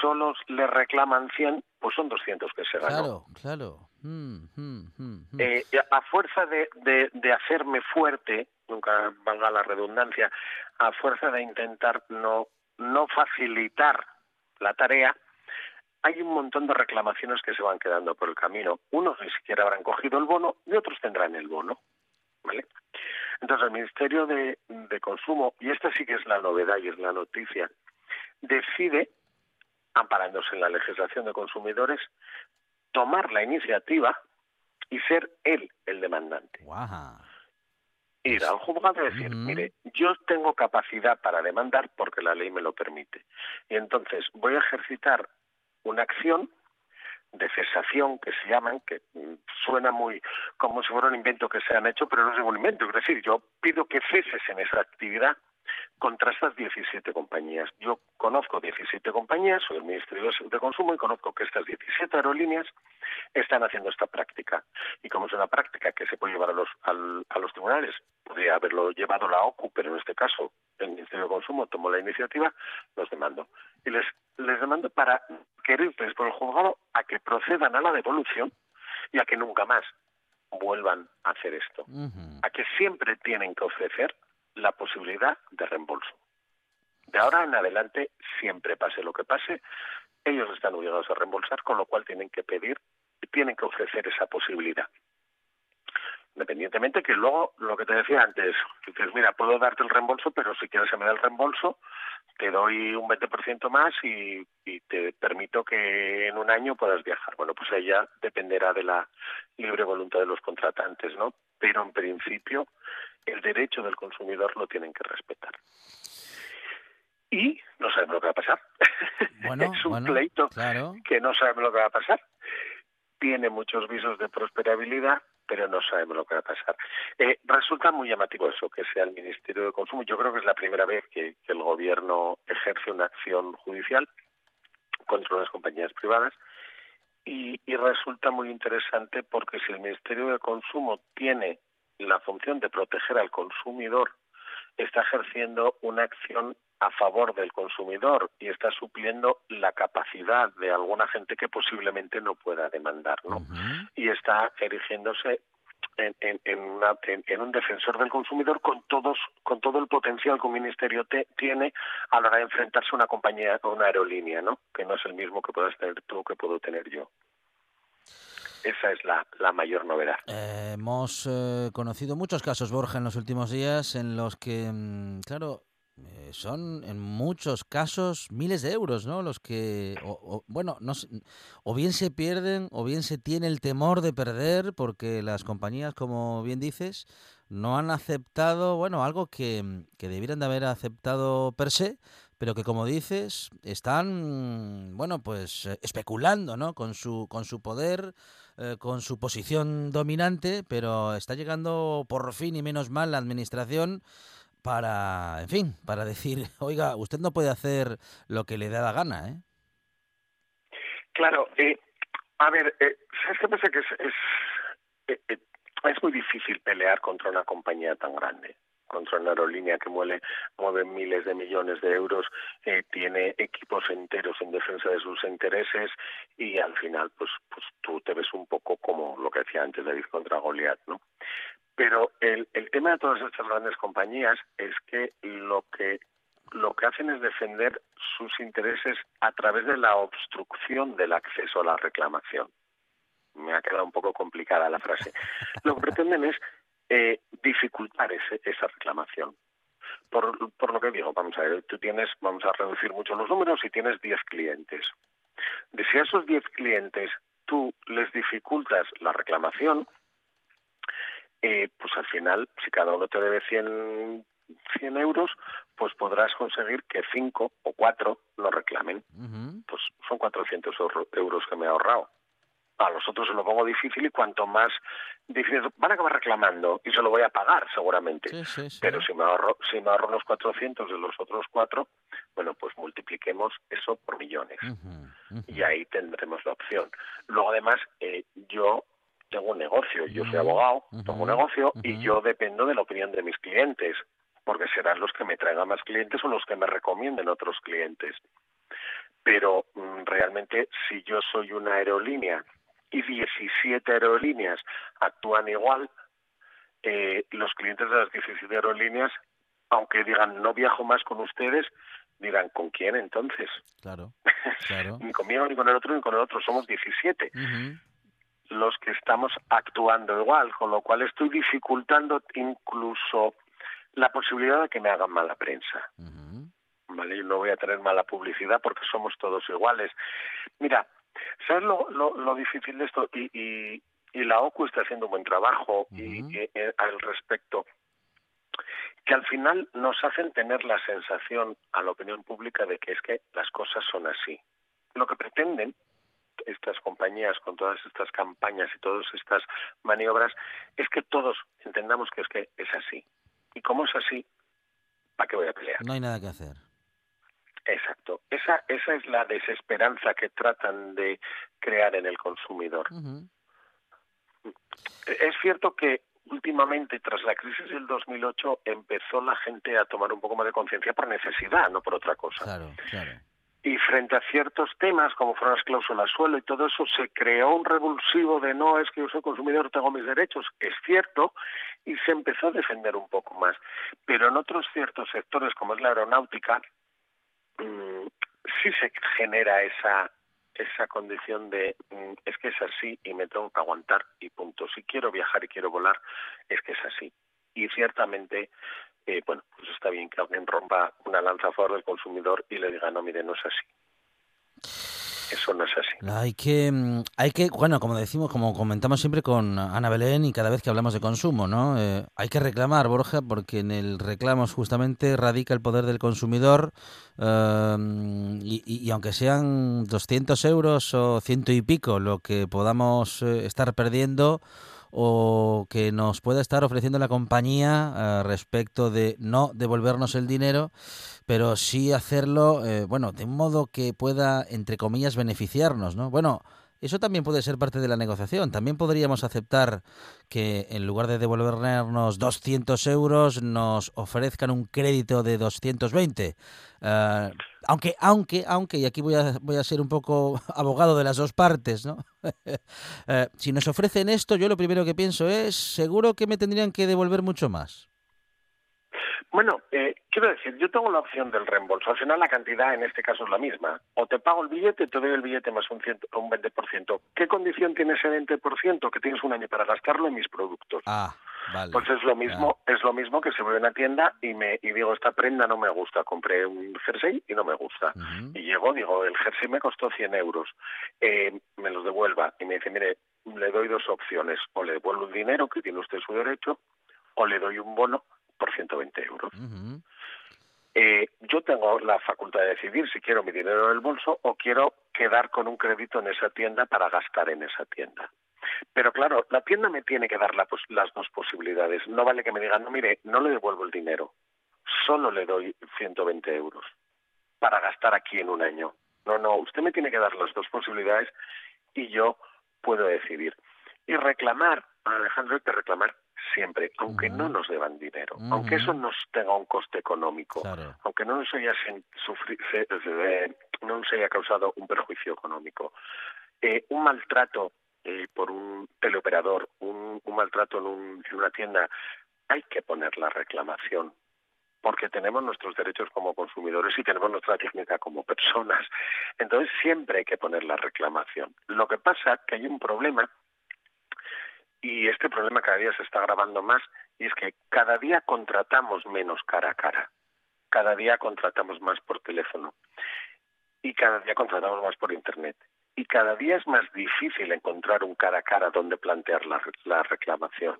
Speaker 5: solo le reclaman 100, pues son 200 que se ganó.
Speaker 1: Claro, claro. Mm, mm, mm, mm.
Speaker 5: Eh, a fuerza de, de, de hacerme fuerte, nunca valga la redundancia, a fuerza de intentar no, no facilitar la tarea, hay un montón de reclamaciones que se van quedando por el camino. Unos ni siquiera habrán cogido el bono y otros tendrán el bono. ¿Vale? Entonces el Ministerio de, de Consumo, y esta sí que es la novedad y es la noticia, decide, amparándose en la legislación de consumidores, tomar la iniciativa y ser él el demandante.
Speaker 1: Guaja.
Speaker 5: Ir al juzgado y decir, mire, yo tengo capacidad para demandar porque la ley me lo permite. Y entonces voy a ejercitar una acción de cesación que se llaman, que suena muy como si fuera un invento que se han hecho, pero no es ningún invento. Es decir, yo pido que ceses en esa actividad contra estas 17 compañías. Yo conozco 17 compañías, soy el Ministerio de Consumo y conozco que estas 17 aerolíneas están haciendo esta práctica. Y como es una práctica que se puede llevar a los, a los tribunales, podría haberlo llevado la OCU, pero en este caso el Ministerio de Consumo tomó la iniciativa, los demando. Y les, les demando para quererles por el juzgado a que procedan a la devolución y a que nunca más vuelvan a hacer esto. A que siempre tienen que ofrecer la posibilidad de reembolso. De ahora en adelante, siempre pase lo que pase, ellos están obligados a reembolsar, con lo cual tienen que pedir, tienen que ofrecer esa posibilidad. Independientemente que luego, lo que te decía antes, dices, mira, puedo darte el reembolso, pero si quieres que me dé el reembolso, te doy un 20% más y, y te permito que en un año puedas viajar. Bueno, pues ahí ya dependerá de la libre voluntad de los contratantes, ¿no? Pero en principio, el derecho del consumidor lo tienen que respetar. Y no sabemos lo que va a pasar. [laughs]
Speaker 1: Bueno,
Speaker 5: es un
Speaker 1: bueno,
Speaker 5: pleito
Speaker 1: claro.
Speaker 5: que no sabemos lo que va a pasar. Tiene muchos visos de prosperabilidad, pero no sabemos lo que va a pasar. Eh, resulta muy llamativo eso, que sea el Ministerio de Consumo. Yo creo que es la primera vez que, el Gobierno ejerce una acción judicial contra unas compañías privadas. Y, y resulta muy interesante porque si el Ministerio de Consumo tiene la función de proteger al consumidor, está ejerciendo una acción a favor del consumidor y está supliendo la capacidad de alguna gente que posiblemente no pueda demandar, ¿no? Y está erigiéndose en, en, en, una- en- un defensor del consumidor con todos con todo el potencial que un ministerio te- tiene a la hora de enfrentarse a una compañía o una aerolínea, ¿no? Que no es el mismo que puedas tener tú que puedo tener yo. Esa es la, la mayor novedad.
Speaker 1: Eh, hemos eh, conocido muchos casos, Borja, en los últimos días en los que, mm, claro, eh, son en muchos casos miles de euros, ¿no? Los que, o, bueno, no o bien se pierden o bien se tiene el temor de perder porque las compañías, como bien dices, no han aceptado, bueno, algo que, que debieran de haber aceptado per se, pero que como dices, están, bueno, pues eh, especulando, ¿no? Con su, con su poder, eh, con su posición dominante, pero está llegando por fin y menos mal la administración para, en fin, para decir, [laughs] oiga, usted no puede hacer lo que le da la gana, ¿eh?
Speaker 5: Claro, eh, a ver, eh. Que es, es, eh, eh, es muy difícil pelear contra una compañía tan grande contra una aerolínea que mueve, mueve miles de millones de euros, eh, tiene equipos enteros en defensa de sus intereses y al final pues pues tú te ves un poco como lo que decía antes David contra Goliat, ¿no? Pero el, tema de todas estas grandes compañías es que lo que lo que hacen es defender sus intereses a través de la obstrucción del acceso a la reclamación. Me ha quedado un poco complicada la frase. Lo que pretenden es eh, dificultar ese, esa reclamación. Por, por lo que digo, vamos a ver, tú tienes, vamos a reducir mucho los números y tienes 10 clientes. De si a esos 10 clientes tú les dificultas la reclamación, eh, pues al final, si cada uno te debe 100, 100 euros, pues podrás conseguir que 5 o 4 lo reclamen. Pues son 400 euro- euros que me he ahorrado. A los otros se lo pongo difícil y cuanto más difícil, van a acabar reclamando y se lo voy a pagar seguramente.
Speaker 1: Sí, sí, sí.
Speaker 5: Pero si me ahorro, si me ahorro los 400 de los otros cuatro, bueno, pues multipliquemos eso por millones y ahí tendremos la opción. Luego, además, eh, yo tengo un negocio, yo soy abogado, tengo un negocio y yo dependo de la opinión de mis clientes, porque serán los que me traigan más clientes o los que me recomienden otros clientes. Pero mm, realmente, si yo soy una aerolínea y 17 aerolíneas actúan igual, eh, los clientes de las 17 aerolíneas, aunque digan no viajo más con ustedes, dirán ¿con quién entonces?
Speaker 1: Claro, [laughs] claro.
Speaker 5: ni conmigo, ni con el otro, ni con el otro. Somos 17
Speaker 1: Ujú.
Speaker 5: Los que estamos actuando igual, con lo cual estoy dificultando incluso la posibilidad de que me hagan mala prensa. Yo no voy a tener mala publicidad porque somos todos iguales. Mira, ¿sabes lo, lo, lo difícil de esto? Y, y, y la OCU está haciendo un buen trabajo y, eh, al respecto que al final nos hacen tener la sensación a la opinión pública de que es que las cosas son así. Lo que pretenden estas compañías con todas estas campañas y todas estas maniobras es que todos entendamos que es que es así. Y como es así, ¿para qué voy a pelear?
Speaker 1: No hay nada que hacer.
Speaker 5: Exacto. Esa, esa es la desesperanza que tratan de crear en el consumidor. Es cierto que últimamente, tras la crisis del 2008, empezó la gente a tomar un poco más de conciencia por necesidad, no por otra cosa.
Speaker 1: Claro, claro.
Speaker 5: Y frente a ciertos temas, como fueron las cláusulas suelo y todo eso, se creó un revulsivo de no, es que yo soy consumidor, tengo mis derechos. Es cierto, y se empezó a defender un poco más. Pero en otros ciertos sectores, como es la aeronáutica, mm, sí se genera esa esa condición de mm, es que es así y me tengo que aguantar y punto. Si quiero viajar y quiero volar, es que es así. Y ciertamente, eh, bueno, pues está bien que alguien rompa una lanza a favor del consumidor y le diga, no, mire, no es así. Eso no es así.
Speaker 1: Hay que, mm, hay que, bueno, como decimos, como comentamos siempre con Ana Belén y cada vez que hablamos de consumo, ¿no? Eh, hay que reclamar, Borja, porque en el reclamo justamente radica el poder del consumidor eh, y, y- aunque sean 200 euros o ciento y pico lo que podamos eh, estar perdiendo o que nos pueda estar ofreciendo la compañía eh, respecto de no devolvernos el dinero, pero sí hacerlo, eh, bueno, de un modo que pueda, entre comillas, beneficiarnos, ¿no? Bueno, eso también puede ser parte de la negociación. También podríamos aceptar que en lugar de devolvernos 200 euros, nos ofrezcan un crédito de 220. Eh, aunque, aunque, aunque, y aquí voy a, voy a ser un poco [laughs] abogado de las dos partes, ¿no? [laughs] Eh, si nos ofrecen esto, yo lo primero que pienso es, seguro que me tendrían que devolver mucho más.
Speaker 5: Bueno, eh, quiero decir, yo tengo la opción del reembolso. Al final la cantidad en este caso es la misma. O te pago el billete, te doy el billete más un, ciento, un 20%. ¿Qué condición tiene ese 20%? Que tienes un año para gastarlo en mis productos.
Speaker 1: Ah, vale.
Speaker 5: Pues es lo mismo, es lo mismo que si voy a una tienda y me y digo esta prenda no me gusta, compré un jersey y no me gusta. Y llego, digo, el jersey me costó 100 euros, eh, me los devuelva y me dice, mire, le doy dos opciones, o le devuelvo el dinero que tiene usted su derecho, o le doy un bono por 120 euros. Eh, yo tengo la facultad de decidir si quiero mi dinero en el bolso o quiero quedar con un crédito en esa tienda para gastar en esa tienda. Pero claro, la tienda me tiene que dar la, las dos posibilidades. No vale que me digan, no, mire, no le devuelvo el dinero, solo le doy 120 euros para gastar aquí en un año. No, no, usted me tiene que dar las dos posibilidades y yo puedo decidir. Y reclamar, Alejandro, hay que reclamar siempre, aunque no nos deban dinero, aunque eso nos tenga un coste económico, aunque no nos haya, sufrir, no nos haya causado un perjuicio económico. Eh, un maltrato eh, por un teleoperador, un, maltrato en, en una tienda, hay que poner la reclamación porque tenemos nuestros derechos como consumidores y tenemos nuestra técnica como personas. Entonces siempre hay que poner la reclamación. Lo que pasa es que hay un problema y este problema cada día se está agravando más y es que cada día contratamos menos cara a cara. Cada día contratamos más por teléfono y cada día contratamos más por internet y cada día es más difícil encontrar un cara a cara donde plantear la, reclamación.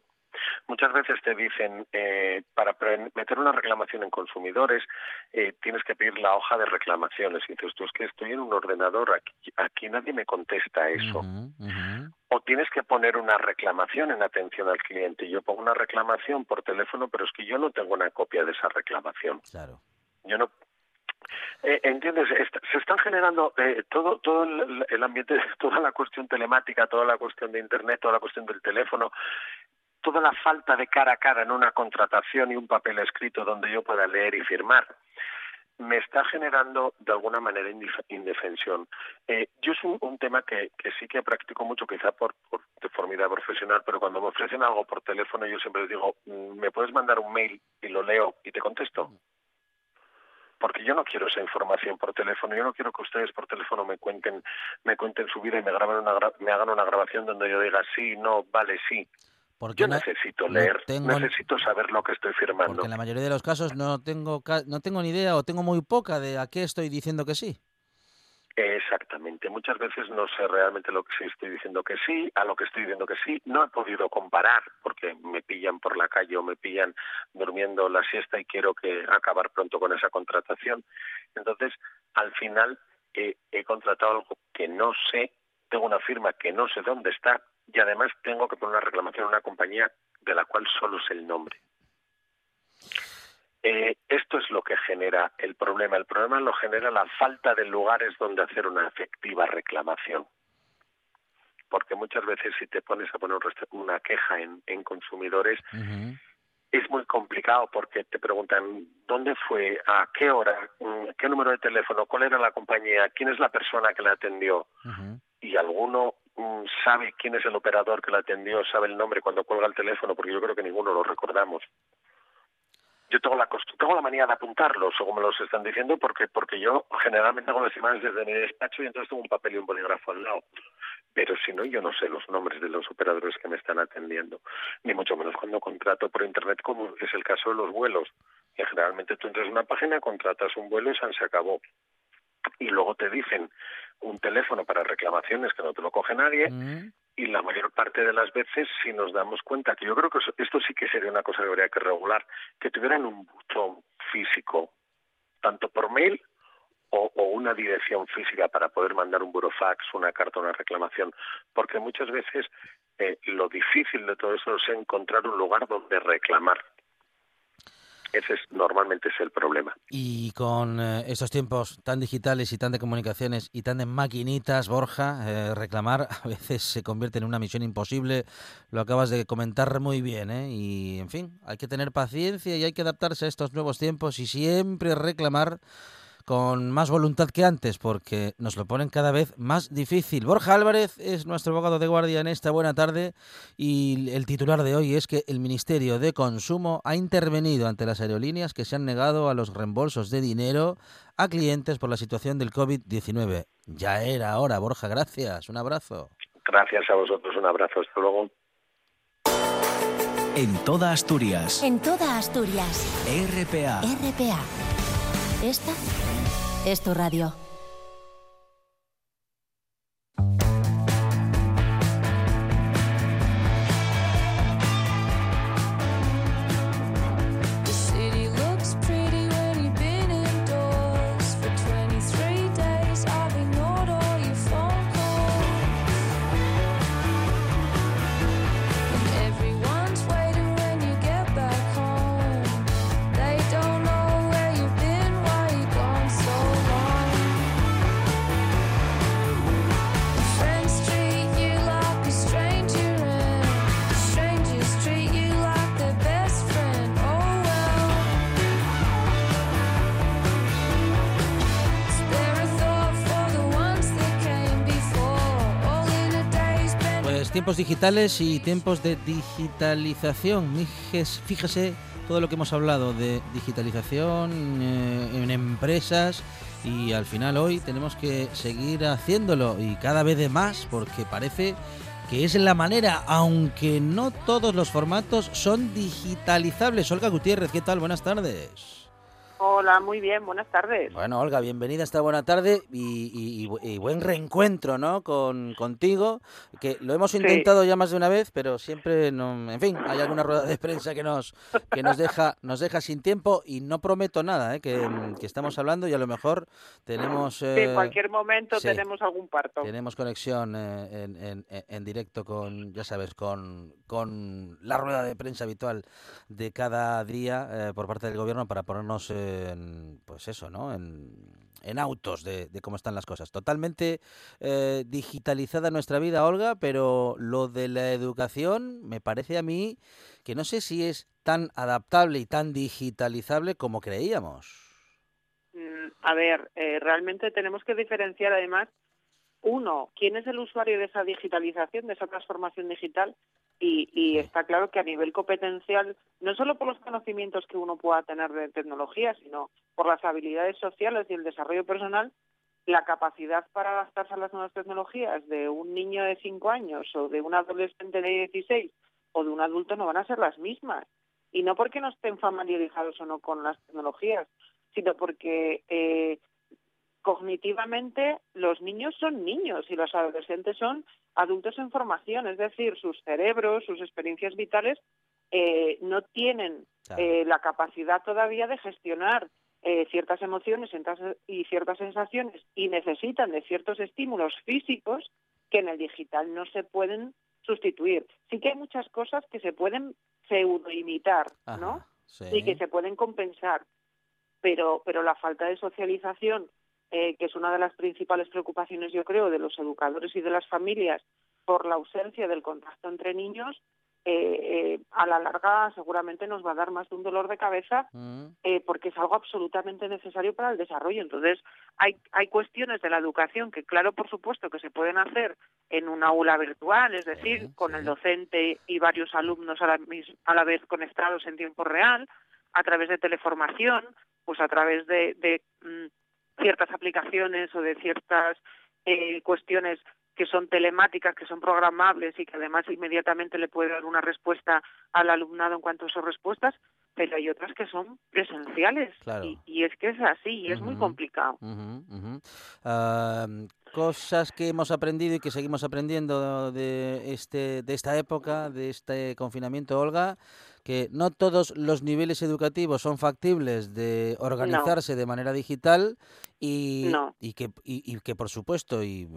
Speaker 5: Muchas veces te dicen, eh, para meter una reclamación en consumidores, eh, tienes que pedir la hoja de reclamaciones. Y dices, tú es que estoy en un ordenador, aquí, aquí nadie me contesta eso. O tienes que poner una reclamación en atención al cliente. Yo pongo una reclamación por teléfono, pero es que yo no tengo una copia de esa reclamación.
Speaker 1: Claro.
Speaker 5: Yo no, eh, ¿Entiendes? se están generando eh, todo, todo el, ambiente, [laughs] toda la cuestión telemática, toda la cuestión de Internet, toda la cuestión del teléfono, toda la falta de cara a cara en una contratación y un papel escrito donde yo pueda leer y firmar me está generando de alguna manera indefensión. Eh, yo es un, tema que, que, sí que practico mucho, quizá por, por deformidad profesional, pero cuando me ofrecen algo por teléfono yo siempre les digo, mm, ¿me puedes mandar un mail y lo leo y te contesto? porque yo no quiero esa información por teléfono, yo no quiero que ustedes por teléfono me cuenten, me cuenten su vida y me graben una me hagan una grabación donde yo diga sí, no, vale, sí. Porque yo necesito leer, necesito saber lo que estoy firmando.
Speaker 1: Porque en la mayoría de los casos no tengo no tengo ni idea o tengo muy poca de a qué estoy diciendo que sí.
Speaker 5: Exactamente. Muchas veces no sé realmente lo que estoy diciendo que sí, a lo que estoy diciendo que sí. No he podido comparar porque me pillan por la calle o me pillan durmiendo la siesta y quiero que acabar pronto con esa contratación. Entonces, al final he contratado algo que no sé, tengo una firma que no sé dónde está y además tengo que poner una reclamación a una compañía de la cual solo sé el nombre. Eh, esto es lo que genera el problema. El problema lo genera la falta de lugares donde hacer una efectiva reclamación. Porque muchas veces si te pones a poner una queja en, consumidores, es muy complicado porque te preguntan dónde fue, a qué hora, mm, qué número de teléfono, cuál era la compañía, quién es la persona que la atendió. Y alguno sabe quién es el operador que la atendió, sabe el nombre cuando cuelga el teléfono, porque yo creo que ninguno lo recordamos yo tengo la tengo la manía de apuntarlos, según me los están diciendo, porque porque yo generalmente hago las imágenes desde mi despacho y entonces tengo un papel y un bolígrafo al lado. Pero si no, yo no sé los nombres de los operadores que me están atendiendo, ni mucho menos cuando contrato por internet, como es el caso de los vuelos. Que generalmente tú entras en una página, contratas un vuelo y se acabó. Y luego te dicen un teléfono para reclamaciones que no te lo coge nadie, mm y la mayor parte de las veces si nos damos cuenta que yo creo que esto sí que sería una cosa que habría que regular, que tuvieran un buzón físico, tanto por mail o, una dirección física para poder mandar un burofax, una carta, una reclamación, porque muchas veces eh, lo difícil de todo eso es encontrar un lugar donde reclamar. Ese es, normalmente es el problema.
Speaker 1: Y con eh, estos tiempos tan digitales y tan de comunicaciones y tan de maquinitas, Borja, eh, reclamar [laughs] a veces se convierte en una misión imposible. Lo acabas de comentar muy bien, ¿eh? Y, en fin, hay que tener paciencia y hay que adaptarse a estos nuevos tiempos y siempre reclamar con más voluntad que antes, porque nos lo ponen cada vez más difícil. Borja Álvarez es nuestro abogado de guardia en esta buena tarde y el titular de hoy es que el Ministerio de Consumo ha intervenido ante las aerolíneas que se han negado a los reembolsos de dinero a clientes por la situación del COVID-19. Ya era hora, Borja, gracias. Un abrazo.
Speaker 5: Gracias a vosotros, un abrazo. Hasta luego.
Speaker 6: En toda Asturias.
Speaker 3: En toda Asturias.
Speaker 6: RPA.
Speaker 3: RPA. Esta es tu radio.
Speaker 1: Tiempos digitales y tiempos de digitalización. Fíjese todo lo que hemos hablado de digitalización eh, en empresas y al final hoy tenemos que seguir haciéndolo y cada vez de más porque parece que es la manera, aunque no todos los formatos son digitalizables. Olga Gutiérrez, ¿qué tal? Buenas tardes.
Speaker 7: Hola, muy bien, buenas tardes.
Speaker 1: Bueno, Olga, bienvenida esta buena tarde y, buen reencuentro, ¿no? Con, contigo, que lo hemos intentado ya más de una vez, pero siempre, no, en fin, hay alguna rueda de prensa que nos que nos deja nos deja sin tiempo y no prometo nada, ¿eh? que, estamos hablando y a lo mejor tenemos...
Speaker 7: en cualquier momento tenemos algún parto.
Speaker 1: Tenemos conexión eh, en, en, directo con, ya sabes, con, con la rueda de prensa habitual de cada día eh, por parte del gobierno para ponernos pues eso, ¿no? En, autos de, cómo están las cosas. Totalmente eh, digitalizada nuestra vida, Olga, pero lo de la educación me parece a mí que no sé si es tan adaptable y tan digitalizable como creíamos.
Speaker 7: Mm, a ver, eh, realmente tenemos que diferenciar además, uno, quién es el usuario de esa digitalización, de esa transformación digital, y, está claro que a nivel competencial, no solo por los conocimientos que uno pueda tener de tecnología, sino por las habilidades sociales y el desarrollo personal, la capacidad para adaptarse a las nuevas tecnologías de un niño de 5 años o de un adolescente de 16 o de un adulto no van a ser las mismas. Y no porque no estén familiarizados o no con las tecnologías, sino porque eh, cognitivamente los niños son niños y los adolescentes son adultos en formación, es decir, sus cerebros, sus experiencias vitales eh, no tienen eh, la capacidad todavía de gestionar eh, ciertas emociones y ciertas sensaciones y necesitan de ciertos estímulos físicos que en el digital no se pueden sustituir. Sí que hay muchas cosas que se pueden pseudo imitar, ¿no? Y que se pueden compensar, pero pero la falta de socialización eh, que es una de las principales preocupaciones, yo creo, de los educadores y de las familias por la ausencia del contacto entre niños, eh, eh, a la larga seguramente nos va a dar más de un dolor de cabeza mm. porque es algo absolutamente necesario para el desarrollo. Entonces, hay, hay cuestiones de la educación que, claro, por supuesto, que se pueden hacer en una aula virtual, es decir, con el docente y varios alumnos a la, a la vez conectados en tiempo real, a través de teleformación, pues a través de, de mm, ciertas aplicaciones o de ciertas eh, cuestiones que son telemáticas, que son programables y que además inmediatamente le puede dar una respuesta al alumnado en cuanto a sus respuestas, pero hay otras que son presenciales. Y, es que es así y es muy complicado.
Speaker 1: cosas que hemos aprendido y que seguimos aprendiendo de este de esta época, de este confinamiento, Olga, que no todos los niveles educativos son factibles de organizarse de manera digital y, y, que, y, que, por supuesto, y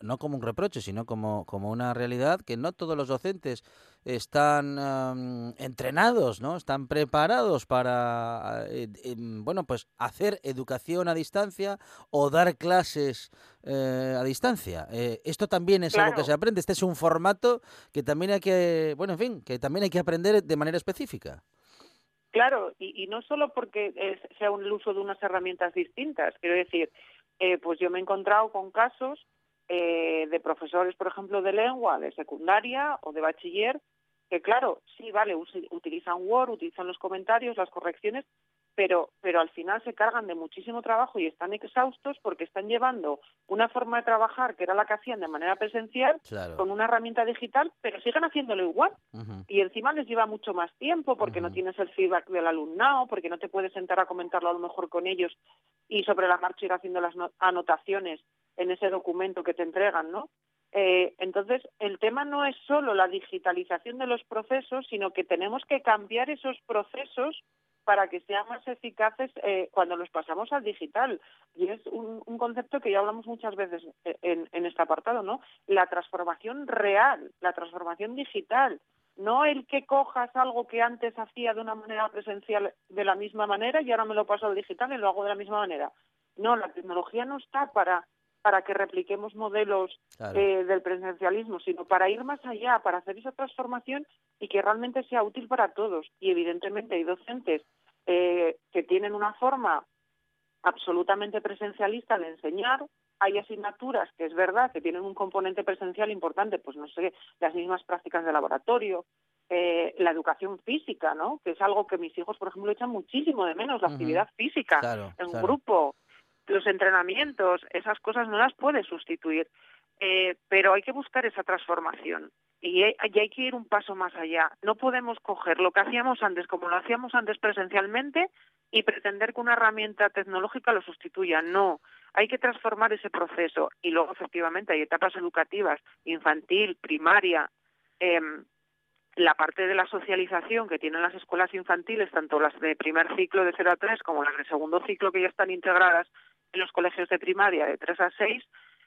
Speaker 1: no, como un reproche, sino como, como una realidad, que no todos los docentes están entrenados, ¿no? Están preparados para, eh, em, bueno, pues hacer educación a distancia o dar clases eh, a distancia. Eh, esto también es algo que se aprende. Este es un formato que también hay que, bueno, en fin, que también hay que aprender de manera específica.
Speaker 7: Claro, y, no solo porque sea un, uso de unas herramientas distintas. Quiero decir, eh, pues yo me he encontrado con casos de profesores, por ejemplo, de lengua, de secundaria o de bachiller, que claro, sí, vale, utilizan Word, utilizan los comentarios, las correcciones, pero, pero al final se cargan de muchísimo trabajo y están exhaustos porque están llevando una forma de trabajar que era la que hacían de manera presencial con una herramienta digital, pero siguen haciéndolo igual. Y encima les lleva mucho más tiempo porque no tienes el feedback del alumnado, porque no te puedes sentar a comentarlo a lo mejor con ellos y sobre la marcha ir haciendo las anotaciones en ese documento que te entregan, ¿no? Eh, entonces, el tema no es solo la digitalización de los procesos, sino que tenemos que cambiar esos procesos para que sean más eficaces eh, cuando los pasamos al digital. Y es un, concepto que ya hablamos muchas veces en, en, este apartado, ¿no? La transformación real, la transformación digital. No el que cojas algo que antes hacía de una manera presencial de la misma manera y ahora me lo paso al digital y lo hago de la misma manera. No, la tecnología no está para para que repliquemos modelos eh, del presencialismo, sino para ir más allá, para hacer esa transformación y que realmente sea útil para todos. Y evidentemente hay docentes eh, que tienen una forma absolutamente presencialista de enseñar, hay asignaturas que es verdad que tienen un componente presencial importante, pues no sé, las mismas prácticas de laboratorio, eh, la educación física, ¿no? Que es algo que mis hijos, por ejemplo, echan muchísimo de menos, la actividad física en grupo, los entrenamientos, esas cosas no las puedes sustituir. Eh, pero hay que buscar esa transformación y hay, que ir un paso más allá. No podemos coger lo que hacíamos antes, como lo hacíamos antes presencialmente, y pretender que una herramienta tecnológica lo sustituya. No, hay que transformar ese proceso y luego efectivamente hay etapas educativas, infantil, primaria, eh, la parte de la socialización que tienen las escuelas infantiles, tanto las de primer ciclo de 0 a 3 como las de segundo ciclo que ya están integradas en los colegios de primaria de 3 a 6,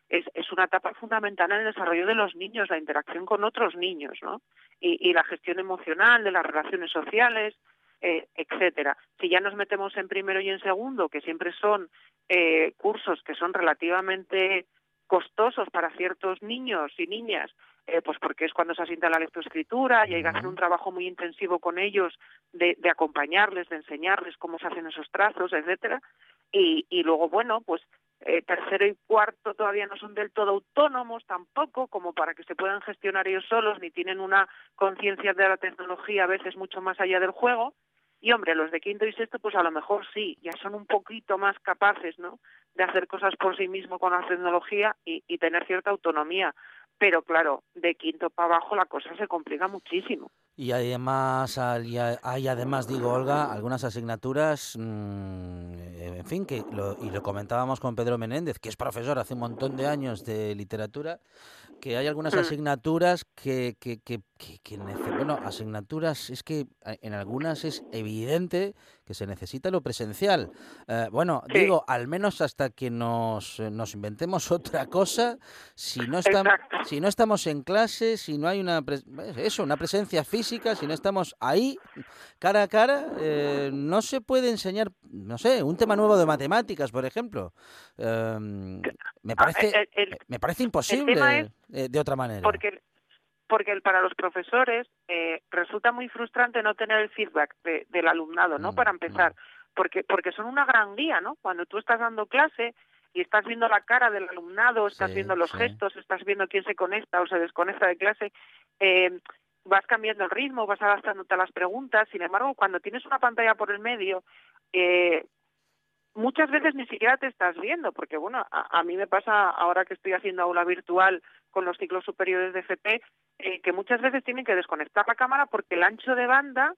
Speaker 7: es, es una etapa fundamental en el desarrollo de los niños, la interacción con otros niños, ¿no? Y, y la gestión emocional de las relaciones sociales, eh, etcétera. Si ya nos metemos en primero y en segundo, que siempre son eh, cursos que son relativamente costosos para ciertos niños y niñas, eh, pues porque es cuando se asienta la lectoescritura y hay que hacer un trabajo muy intensivo con ellos de, de acompañarles, de enseñarles cómo se hacen esos trazos, etcétera. Y, y luego, bueno, pues eh, tercero y cuarto todavía no son del todo autónomos tampoco, como para que se puedan gestionar ellos solos, ni tienen una conciencia de la tecnología a veces mucho más allá del juego. Y hombre, los de quinto y sexto, pues a lo mejor sí, ya son un poquito más capaces, ¿no? De hacer cosas por sí mismos con la tecnología y, y tener cierta autonomía. Pero claro, de quinto para abajo la cosa se complica muchísimo.
Speaker 1: Y además, hay además, digo, Olga, algunas asignaturas, mmm, en fin, que lo, y lo comentábamos con Pedro Menéndez, que es profesor hace un montón de años de literatura, que hay algunas mm. asignaturas que, que, que, que, bueno, asignaturas, es que en algunas es evidente que se necesita lo presencial. Eh, bueno, digo, al menos hasta que nos, nos inventemos [laughs] otra cosa, si no, estamos, si no estamos en clase, si no hay una, eso, una presencia física, si no estamos ahí, cara a cara, eh, no se puede enseñar, no sé, un tema nuevo de matemáticas, por ejemplo. Eh, me parece, me parece imposible. Eh, de otra manera.
Speaker 7: Porque, porque para los profesores eh, resulta muy frustrante no tener el feedback del alumnado, ¿no? Mm, para empezar, mm. porque, porque son una gran guía, ¿no? Cuando tú estás dando clase y estás viendo la cara del alumnado, estás viendo los gestos, estás viendo quién se conecta o se desconecta de clase, eh, vas cambiando el ritmo, vas adaptándote a las preguntas. Sin embargo, cuando tienes una pantalla por el medio, eh, muchas veces ni siquiera te estás viendo, porque bueno, a, mí me pasa ahora que estoy haciendo aula virtual con los ciclos superiores de FP, eh, que muchas veces tienen que desconectar la cámara porque el ancho de banda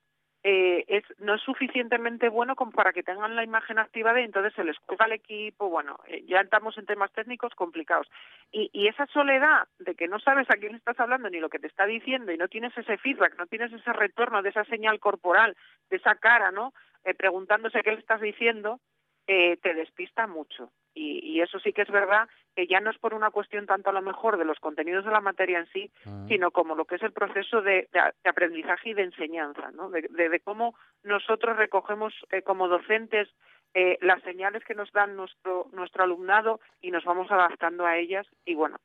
Speaker 7: eh, es no es suficientemente bueno como para que tengan la imagen activada y entonces se les cuelga el equipo, bueno, eh, ya estamos en temas técnicos complicados. Y, y esa soledad de que no sabes a quién estás hablando ni lo que te está diciendo y no tienes ese feedback, no tienes ese retorno de esa señal corporal, de esa cara, ¿no? preguntándose qué le estás diciendo, eh, te despista mucho. Y, y, eso sí que es verdad que ya no es por una cuestión tanto a lo mejor de los contenidos de la materia en sí, ah. sino como lo que es el proceso de, de, aprendizaje y de enseñanza, ¿no? de, de, cómo nosotros recogemos eh, como docentes eh, las señales que nos dan nuestro, nuestro alumnado y nos vamos adaptando a ellas y bueno,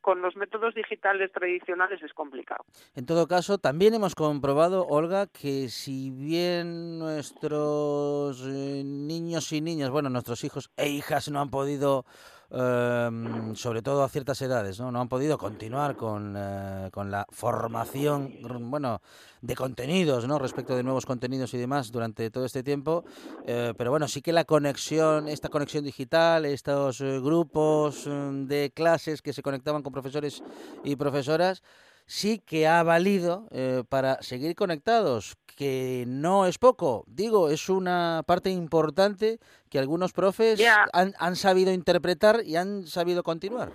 Speaker 7: con, los métodos digitales tradicionales es complicado.
Speaker 1: En todo caso, también hemos comprobado, Olga, que si bien nuestros eh, niños y niñas, bueno, nuestros hijos e hijas no han podido Em, sobre todo a ciertas edades, ¿no? No han podido continuar con, eh, con la formación, bueno, de contenidos, ¿no? Respecto de nuevos contenidos y demás durante todo este tiempo. Eh, pero bueno, sí que la conexión, esta conexión digital, estos eh, grupos mm, de clases que se conectaban con profesores y profesoras, sí que ha valido eh, para seguir conectados, que no es poco, digo, es una parte importante que algunos profes han, han, sabido interpretar y han sabido continuar.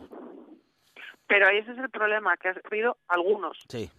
Speaker 7: Pero ese es el problema, que ha habido algunos,
Speaker 1: sí.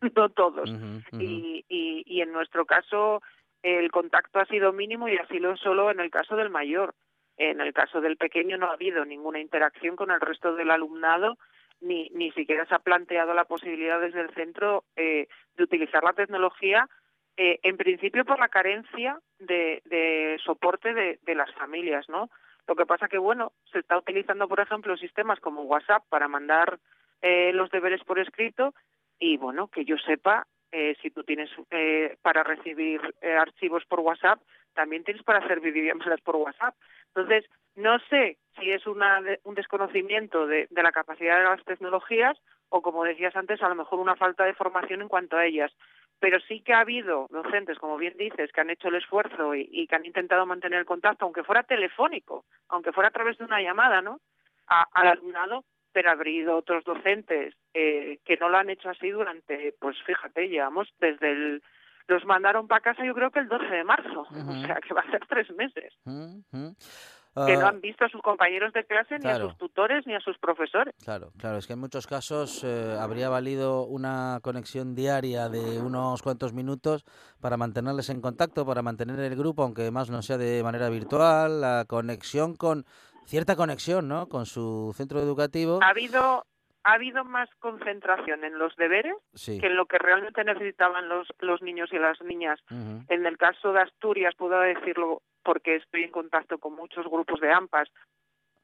Speaker 1: [laughs]
Speaker 7: no todos. Y, y, y en nuestro caso el contacto ha sido mínimo y así lo solo en el caso del mayor. En el caso del pequeño no ha habido ninguna interacción con el resto del alumnado ni, ni siquiera se ha planteado la posibilidad desde el centro eh, de utilizar la tecnología, eh, en principio por la carencia de, de soporte de, las familias, ¿no? Lo que pasa que, bueno, se está utilizando, por ejemplo, sistemas como WhatsApp para mandar eh, los deberes por escrito y, bueno, que yo sepa, eh, si tú tienes eh, para recibir eh, archivos por WhatsApp, también tienes para hacer videollamadas por WhatsApp. Entonces, No sé si es una, un desconocimiento de, de la capacidad de las tecnologías o, como decías antes, a lo mejor una falta de formación en cuanto a ellas. Pero sí que ha habido docentes, como bien dices, que han hecho el esfuerzo y, que han intentado mantener el contacto, aunque fuera telefónico, aunque fuera a través de una llamada, ¿no? al alumnado, pero ha habido otros docentes eh, que no lo han hecho así durante, pues fíjate, llevamos desde el los mandaron para casa yo creo que el 12 de marzo, o sea que va a ser tres meses que no ah, han visto a sus compañeros de clase, ni a sus tutores, ni a sus profesores.
Speaker 1: Claro, claro, es que en muchos casos eh, habría valido una conexión diaria de unos cuantos minutos para mantenerles en contacto, para mantener el grupo, aunque más no sea de manera virtual, la conexión con cierta conexión, ¿no? Con su centro educativo.
Speaker 7: Ha habido ha habido más concentración en los deberes que en lo que realmente necesitaban los, los niños y las niñas. En el caso de Asturias, puedo decirlo porque estoy en contacto con muchos grupos de AMPAs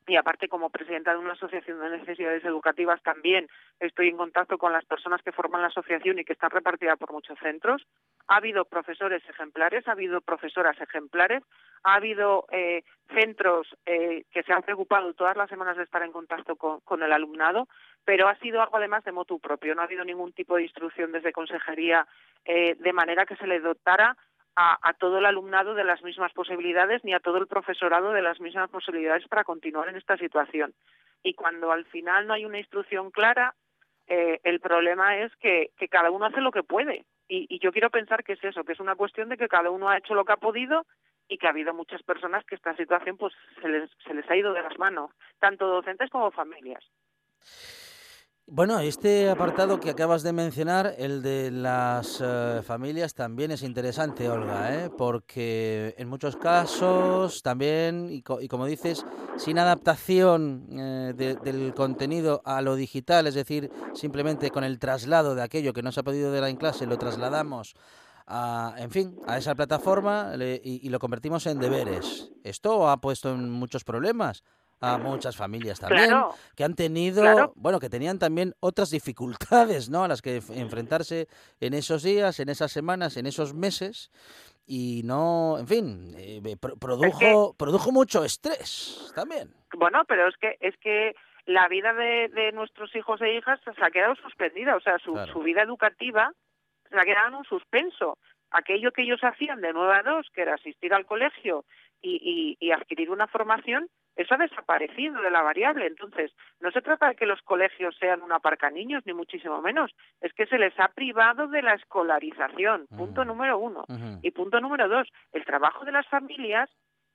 Speaker 7: y aparte como presidenta de una asociación de necesidades educativas también estoy en contacto con las personas que forman la asociación y que están repartidas por muchos centros. Ha habido profesores ejemplares, ha habido profesoras ejemplares, ha habido eh, centros eh, que se han preocupado todas las semanas de estar en contacto con, el alumnado, pero ha sido algo además de motu propio. No ha habido ningún tipo de instrucción desde consejería eh, de manera que se le dotara a, todo el alumnado de las mismas posibilidades ni a todo el profesorado de las mismas posibilidades para continuar en esta situación. Y cuando al final no hay una instrucción clara, eh, el problema es que, cada uno hace lo que puede. Y, yo quiero pensar que es eso, que es una cuestión de que cada uno ha hecho lo que ha podido y que ha habido muchas personas que esta situación pues se les, se les ha ido de las manos, tanto docentes como familias.
Speaker 1: Bueno, este apartado que acabas de mencionar, el de las eh, familias, también es interesante, Olga, ¿eh? porque en muchos casos también, y, como dices, sin adaptación eh, del contenido a lo digital, es decir, simplemente con el traslado de aquello que no se ha podido dar en clase, lo trasladamos a, en fin, a esa plataforma y, y lo convertimos en deberes. Esto ha puesto en muchos problemas a muchas familias también que han tenido, bueno, que tenían también otras dificultades, ¿no? A las que enfrentarse en esos días, en esas semanas, en esos meses y no, en fin, eh, produjo produjo mucho estrés también.
Speaker 7: Bueno, pero es que es que la vida de, de nuestros hijos e hijas se ha quedado suspendida, o sea, su, su vida educativa se ha quedado en un suspenso. Aquello que ellos hacían de 9 a 2, que era asistir al colegio y, y adquirir una formación, eso ha desaparecido de la variable. Entonces, no se trata de que los colegios sean un aparcaniños, ni muchísimo menos. Es que se les ha privado de la escolarización. Punto mm. número uno. Y punto número dos, el trabajo de las familias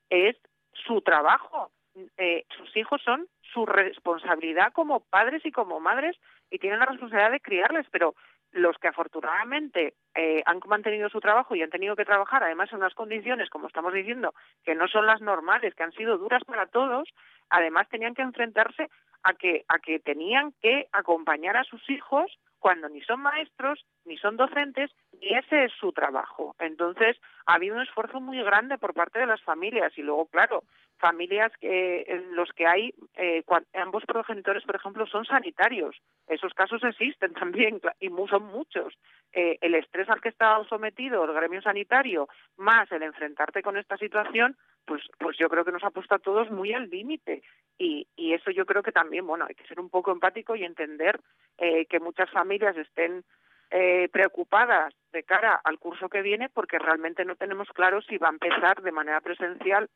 Speaker 7: es su trabajo. Eh, sus hijos son su responsabilidad como padres y como madres y tienen la responsabilidad de criarles, pero los que afortunadamente eh, han mantenido su trabajo y han tenido que trabajar, además en unas condiciones, como estamos diciendo, que no son las normales, que han sido duras para todos, además tenían que enfrentarse a que, a que tenían que acompañar a sus hijos cuando ni son maestros, ni son docentes, y ese es su trabajo. Entonces, ha habido un esfuerzo muy grande por parte de las familias y luego, claro, familias que, en los que hay eh, ambos progenitores, por ejemplo, son sanitarios. Esos casos existen [laughs] también y son muchos. Eh, el estrés al que está sometido el gremio sanitario, más el enfrentarte con esta situación, pues, pues yo creo que nos ha puesto a todos muy al límite. Y, y eso yo creo que también, bueno, hay que ser un poco empático y entender eh, que muchas familias estén eh, preocupadas de cara al curso que viene porque realmente no tenemos claro si va a empezar de manera presencial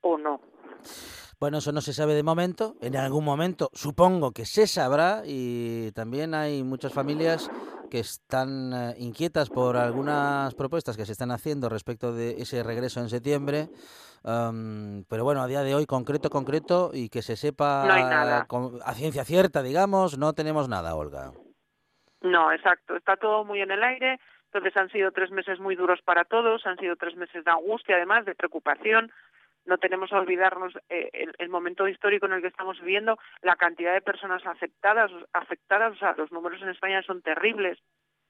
Speaker 7: o no.
Speaker 1: Bueno, eso no se sabe de momento. En algún momento supongo que se sabrá y también hay muchas familias que están eh, inquietas por algunas propuestas que se están haciendo respecto de ese regreso en septiembre. pero bueno, a día de hoy, concreto, concreto, y que se sepa a ciencia cierta, digamos, no tenemos nada, Olga.
Speaker 7: No, exacto. Está todo muy en el aire. Entonces han sido tres meses muy duros para todos, han sido tres meses de angustia, además, de preocupación, no tenemos que olvidarnos eh, el, momento histórico en el que estamos viviendo, la cantidad de personas afectadas, afectadas, o sea, los números en España son terribles,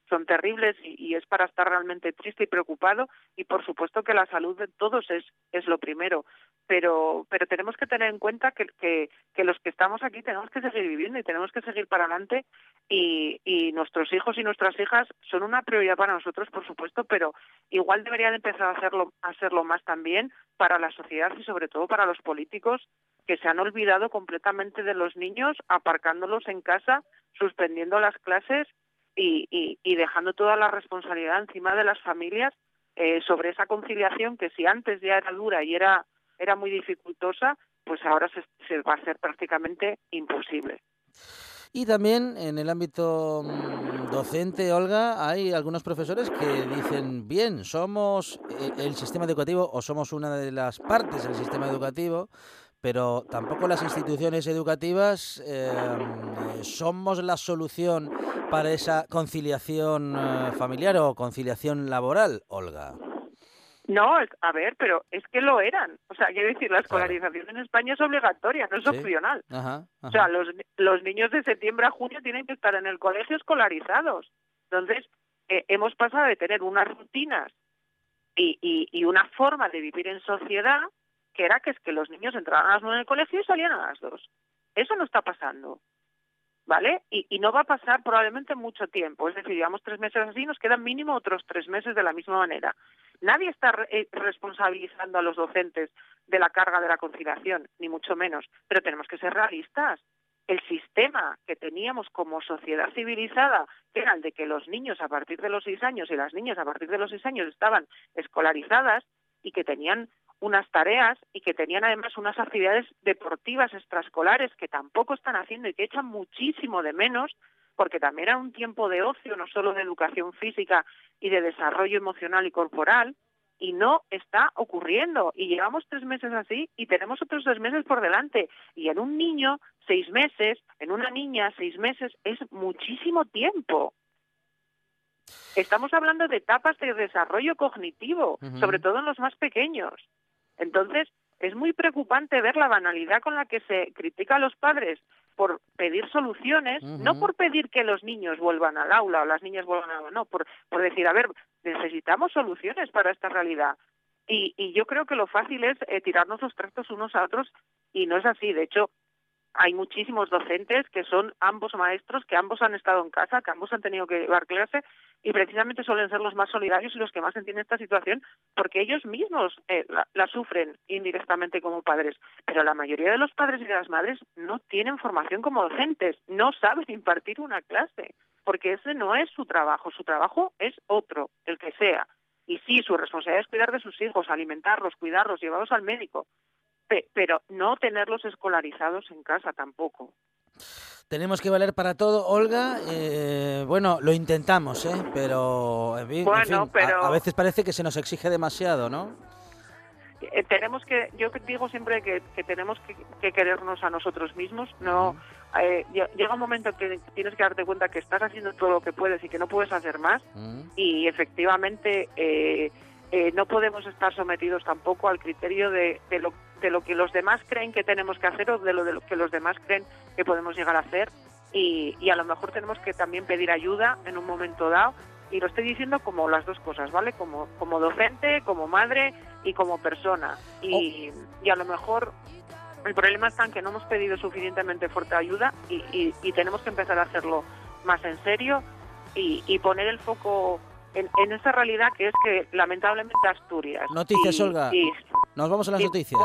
Speaker 7: son terribles y, es para estar realmente triste y preocupado. Y por supuesto que la salud de todos es, es lo primero, pero, pero tenemos que tener en cuenta que, que, los que estamos aquí tenemos que seguir viviendo y tenemos que seguir para adelante. Y, y nuestros hijos y nuestras hijas son una prioridad para nosotros, por supuesto, pero igual deberían empezar a hacerlo, a hacerlo más también para la sociedad y sobre todo para los políticos que se han olvidado completamente de los niños, aparcándolos en casa, suspendiendo las clases y, y, y dejando toda la responsabilidad encima de las familias eh, sobre esa conciliación que si antes ya era dura y era, era muy dificultosa, pues ahora se, se va a hacer prácticamente imposible.
Speaker 1: Y también en el ámbito mm, docente, Olga, hay algunos profesores que dicen, bien, somos eh, el sistema educativo o somos una de las partes del sistema educativo, pero tampoco las instituciones educativas eh, somos la solución para esa conciliación eh, familiar o conciliación laboral, Olga.
Speaker 7: No, a ver, pero es que lo eran. O sea, quiero decir, la escolarización en España es obligatoria, no es
Speaker 1: Sí.
Speaker 7: opcional.
Speaker 1: Ajá,
Speaker 7: O sea, los, los niños de septiembre a junio tienen que estar en el colegio escolarizados. Entonces, eh, hemos pasado de tener unas rutinas y, y, y una forma de vivir en sociedad que era que es que los niños entraban a las nueve en el colegio y salían a las dos. Eso no está pasando. ¿Vale? Y, no va a pasar probablemente mucho tiempo. Es decir, llevamos tres meses así, nos quedan mínimo otros tres meses de la misma manera. Nadie está eh, responsabilizando a los docentes de la carga de la conciliación, ni mucho menos. Pero tenemos que ser realistas. El sistema que teníamos como sociedad civilizada, que era el de que los niños a partir de los seis años y las niñas a partir de los seis años estaban escolarizadas y que tenían unas tareas y que tenían además unas actividades deportivas extraescolares que tampoco están haciendo y que echan muchísimo de menos, porque también era un tiempo de ocio, no solo de educación física y de desarrollo emocional y corporal, y no está ocurriendo. Y llevamos tres meses así y tenemos otros tres meses por delante. Y en un niño, seis meses, en una niña, seis meses, es muchísimo tiempo. Estamos hablando de etapas de desarrollo cognitivo, sobre todo en los más pequeños. Entonces, es muy preocupante ver la banalidad con la que se critica a los padres por pedir soluciones, no por pedir que los niños vuelvan al aula o las niñas vuelvan al aula, no, por, por decir, a ver, necesitamos soluciones para esta realidad. Y, y yo creo que lo fácil es eh, tirarnos los trastos unos a otros y no es así. De hecho, hay muchísimos docentes que son ambos maestros, que ambos han estado en casa, que ambos han tenido que llevar clase y precisamente suelen ser los más solidarios y los que más entienden esta situación porque ellos mismos eh, la, la sufren indirectamente como padres. Pero la mayoría de los padres y de las madres no tienen formación como docentes, no saben impartir una clase porque ese no es su trabajo, su trabajo es otro, el que sea. Y sí, su responsabilidad es cuidar de sus hijos, alimentarlos, cuidarlos, llevarlos al médico, pe- pero no tenerlos escolarizados en casa tampoco.
Speaker 1: Tenemos que valer para todo, Olga. Eh, bueno, lo intentamos, ¿eh? Pero, en fin, en
Speaker 7: Bueno,
Speaker 1: fin, a-
Speaker 7: pero-
Speaker 1: a, veces parece que se nos exige demasiado, ¿no?
Speaker 7: Eh, tenemos que, yo digo siempre que, que tenemos que, que querernos a nosotros mismos, no eh, lle- llega un momento que tienes que darte cuenta que estás haciendo todo lo que puedes y que no puedes hacer más
Speaker 1: Mm.
Speaker 7: y efectivamente eh, no podemos estar sometidos tampoco al criterio de, de lo, de lo que los demás creen que tenemos que hacer o de lo, de lo que los demás creen que podemos llegar a hacer. Y, y a lo mejor tenemos que también pedir ayuda en un momento dado. Y lo estoy diciendo como las dos cosas, ¿vale? Como, como docente, como madre y como persona. Y, y a lo mejor el problema está en que no hemos pedido suficientemente fuerte ayuda y, y- y tenemos que empezar a hacerlo más en serio y, y poner el foco en, en esa realidad que es que lamentablemente Asturias.
Speaker 1: Noticias,
Speaker 7: y-
Speaker 1: Olga.
Speaker 7: y-
Speaker 1: Nos vamos a las
Speaker 7: y-
Speaker 1: noticias.